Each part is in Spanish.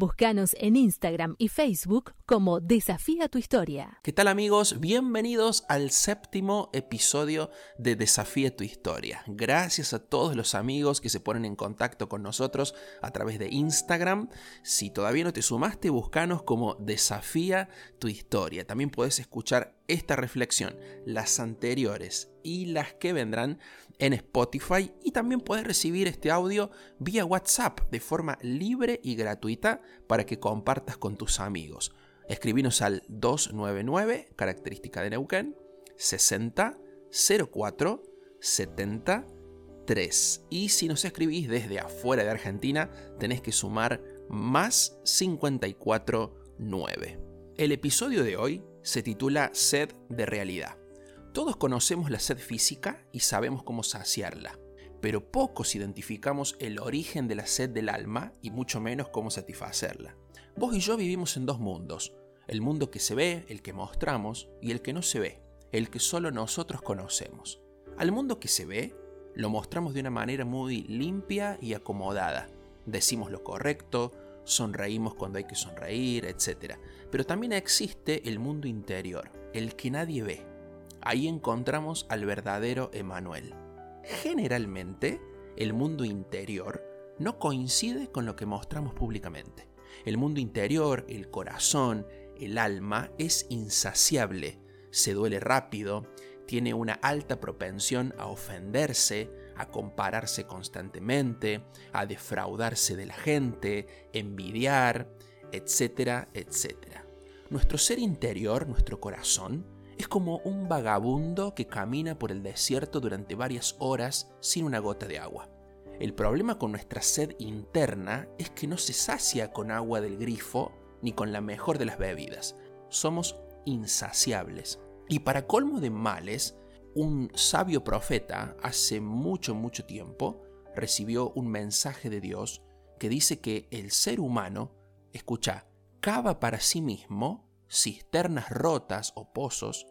Búscanos en Instagram y Facebook como Desafía tu Historia. ¿Qué tal amigos? Bienvenidos al séptimo episodio de Desafía tu Historia. Gracias a todos los amigos que se ponen en contacto con nosotros a través de Instagram. Si todavía no te sumaste, búscanos como Desafía tu Historia. También puedes escuchar esta reflexión, las anteriores y las que vendrán en Spotify y también puedes recibir este audio vía WhatsApp de forma libre y gratuita para que compartas con tus amigos. Escribinos al 299, característica de Neuquén, 60 04 73. Y si nos escribís desde afuera de Argentina, tenés que sumar más 54 9. El episodio de hoy se titula Sed de Realidad. Todos conocemos la sed física y sabemos cómo saciarla, pero pocos identificamos el origen de la sed del alma y mucho menos cómo satisfacerla. Vos y yo vivimos en dos mundos, el mundo que se ve, el que mostramos, y el que no se ve, el que solo nosotros conocemos. Al mundo que se ve, lo mostramos de una manera muy limpia y acomodada. Decimos lo correcto, sonreímos cuando hay que sonreír, etc. Pero también existe el mundo interior, el que nadie ve. Ahí encontramos al verdadero Emanuel. Generalmente, el mundo interior no coincide con lo que mostramos públicamente. El mundo interior, el corazón, el alma es insaciable, se duele rápido, tiene una alta propensión a ofenderse, a compararse constantemente, a defraudarse de la gente, envidiar, etcétera, etcétera. Nuestro ser interior, nuestro corazón, es como un vagabundo que camina por el desierto durante varias horas sin una gota de agua. El problema con nuestra sed interna es que no se sacia con agua del grifo ni con la mejor de las bebidas. Somos insaciables. Y para colmo de males, un sabio profeta hace mucho, mucho tiempo recibió un mensaje de Dios que dice que el ser humano, escucha, cava para sí mismo cisternas rotas o pozos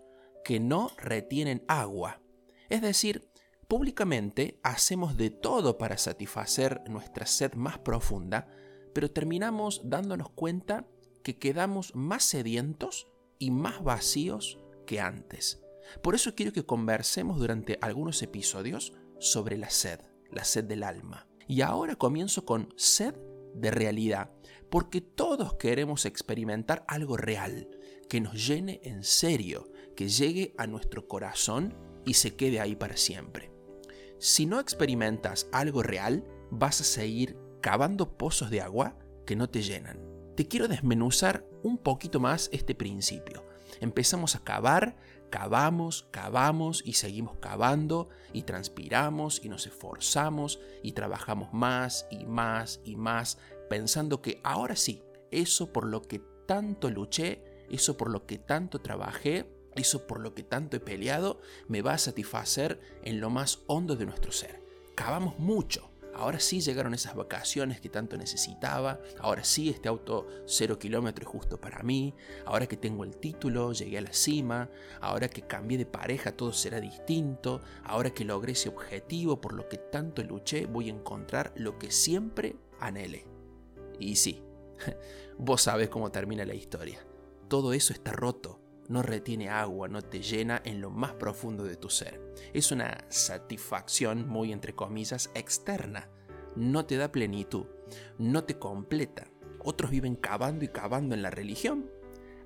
que no retienen agua. Es decir, públicamente hacemos de todo para satisfacer nuestra sed más profunda, pero terminamos dándonos cuenta que quedamos más sedientos y más vacíos antes. Por eso quiero que conversemos durante algunos episodios sobre la sed, la sed del alma. Y ahora comienzo con sed de realidad, porque todos queremos experimentar algo real, que nos llene en serio, que llegue a nuestro corazón y se quede ahí para siempre. Si no experimentas algo real, vas a seguir cavando pozos de agua que no te llenan. Te quiero desmenuzar un poquito más este principio. Empezamos a cavar, cavamos, cavamos y seguimos cavando y transpiramos y nos esforzamos y trabajamos más y más y más pensando que ahora sí, eso por lo que tanto luché, eso por lo que tanto trabajé, eso por lo que tanto he peleado, me va a satisfacer en lo más hondo de nuestro ser. Cavamos mucho, Ahora sí llegaron esas vacaciones que tanto necesitaba. Ahora sí este auto cero kilómetros justo para mí. Ahora que tengo el título, llegué a la cima. Ahora que cambié de pareja, todo será distinto. Ahora que logré ese objetivo por lo que tanto luché, voy a encontrar lo que siempre anhelé. Y sí, vos sabes cómo termina la historia. Todo eso está roto no retiene agua, no te llena en lo más profundo de tu ser. Es una satisfacción muy entre comillas externa. No te da plenitud, no te completa. Otros viven cavando y cavando en la religión.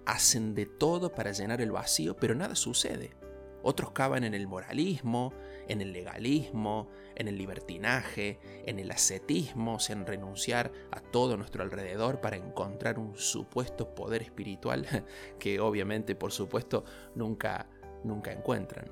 Hacen de todo para llenar el vacío, pero nada sucede. Otros cavan en el moralismo, en el legalismo, en el libertinaje, en el ascetismo, en renunciar a todo nuestro alrededor para encontrar un supuesto poder espiritual que obviamente, por supuesto, nunca, nunca encuentran.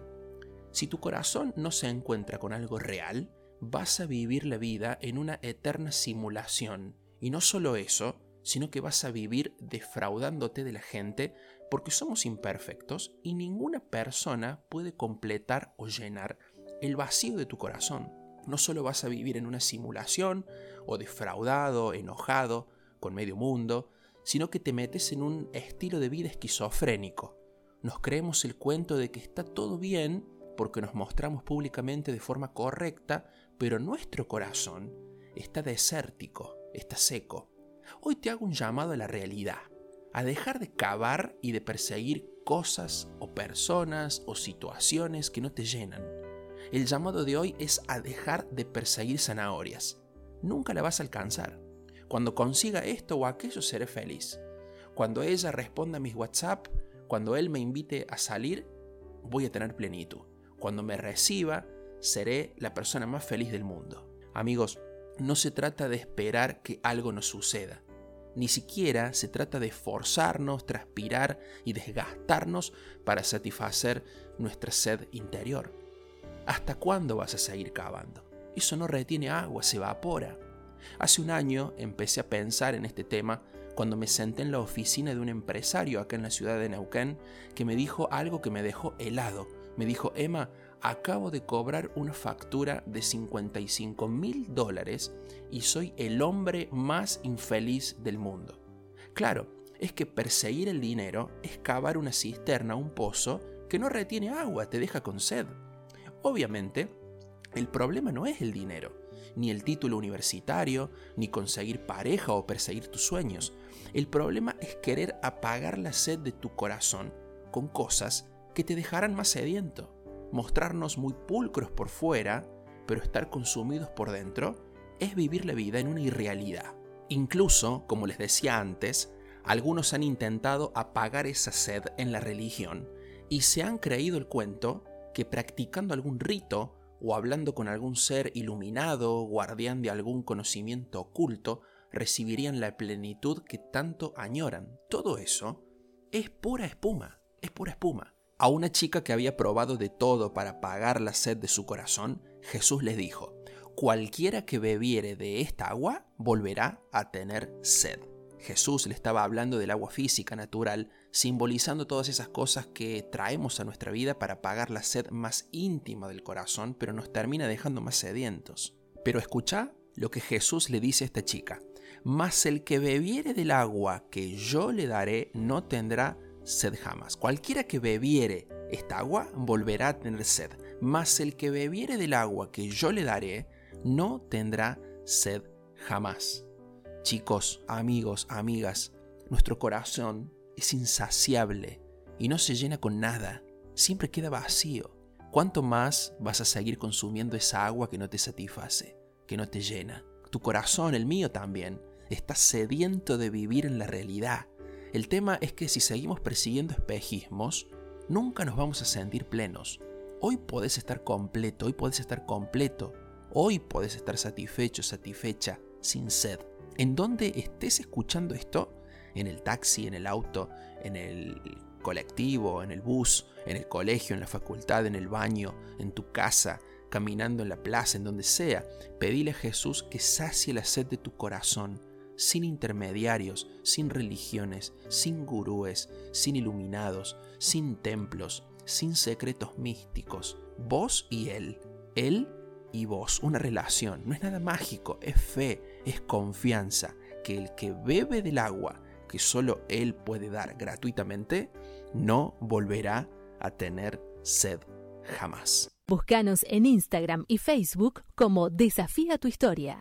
Si tu corazón no se encuentra con algo real, vas a vivir la vida en una eterna simulación. Y no solo eso, sino que vas a vivir defraudándote de la gente porque somos imperfectos y ninguna persona puede completar o llenar el vacío de tu corazón. No solo vas a vivir en una simulación o defraudado, enojado con medio mundo, sino que te metes en un estilo de vida esquizofrénico. Nos creemos el cuento de que está todo bien porque nos mostramos públicamente de forma correcta, pero nuestro corazón está desértico, está seco. Hoy te hago un llamado a la realidad, a dejar de cavar y de perseguir cosas o personas o situaciones que no te llenan. El llamado de hoy es a dejar de perseguir zanahorias. Nunca la vas a alcanzar. Cuando consiga esto o aquello seré feliz. Cuando ella responda a mis WhatsApp, cuando él me invite a salir, voy a tener plenitud. Cuando me reciba, seré la persona más feliz del mundo. Amigos, no se trata de esperar que algo nos suceda. Ni siquiera se trata de forzarnos, transpirar y desgastarnos para satisfacer nuestra sed interior. ¿Hasta cuándo vas a seguir cavando? Eso no retiene agua, se evapora. Hace un año empecé a pensar en este tema cuando me senté en la oficina de un empresario acá en la ciudad de Neuquén que me dijo algo que me dejó helado. Me dijo, Emma, acabo de cobrar una factura de 55 mil dólares y soy el hombre más infeliz del mundo. Claro, es que perseguir el dinero es cavar una cisterna, un pozo, que no retiene agua, te deja con sed. Obviamente, el problema no es el dinero, ni el título universitario, ni conseguir pareja o perseguir tus sueños. El problema es querer apagar la sed de tu corazón con cosas que te dejarán más sediento. Mostrarnos muy pulcros por fuera, pero estar consumidos por dentro, es vivir la vida en una irrealidad. Incluso, como les decía antes, algunos han intentado apagar esa sed en la religión y se han creído el cuento que practicando algún rito o hablando con algún ser iluminado, guardián de algún conocimiento oculto, recibirían la plenitud que tanto añoran. Todo eso es pura espuma, es pura espuma. A una chica que había probado de todo para apagar la sed de su corazón, Jesús les dijo, cualquiera que bebiere de esta agua volverá a tener sed. Jesús le estaba hablando del agua física natural, simbolizando todas esas cosas que traemos a nuestra vida para apagar la sed más íntima del corazón, pero nos termina dejando más sedientos. Pero escucha lo que Jesús le dice a esta chica. Mas el que bebiere del agua que yo le daré no tendrá sed jamás. Cualquiera que bebiere esta agua volverá a tener sed. Mas el que bebiere del agua que yo le daré no tendrá sed jamás. Chicos, amigos, amigas, nuestro corazón es insaciable y no se llena con nada, siempre queda vacío. ¿Cuánto más vas a seguir consumiendo esa agua que no te satisface, que no te llena? Tu corazón, el mío también, está sediento de vivir en la realidad. El tema es que si seguimos persiguiendo espejismos, nunca nos vamos a sentir plenos. Hoy podés estar completo, hoy podés estar completo, hoy podés estar satisfecho, satisfecha, sin sed. En donde estés escuchando esto, en el taxi, en el auto, en el colectivo, en el bus, en el colegio, en la facultad, en el baño, en tu casa, caminando en la plaza, en donde sea, pedile a Jesús que sacie la sed de tu corazón, sin intermediarios, sin religiones, sin gurúes, sin iluminados, sin templos, sin secretos místicos, vos y Él, Él y vos, una relación, no es nada mágico, es fe, es confianza, que el que bebe del agua que solo Él puede dar gratuitamente, no volverá a tener sed jamás. Búscanos en Instagram y Facebook como Desafía tu Historia.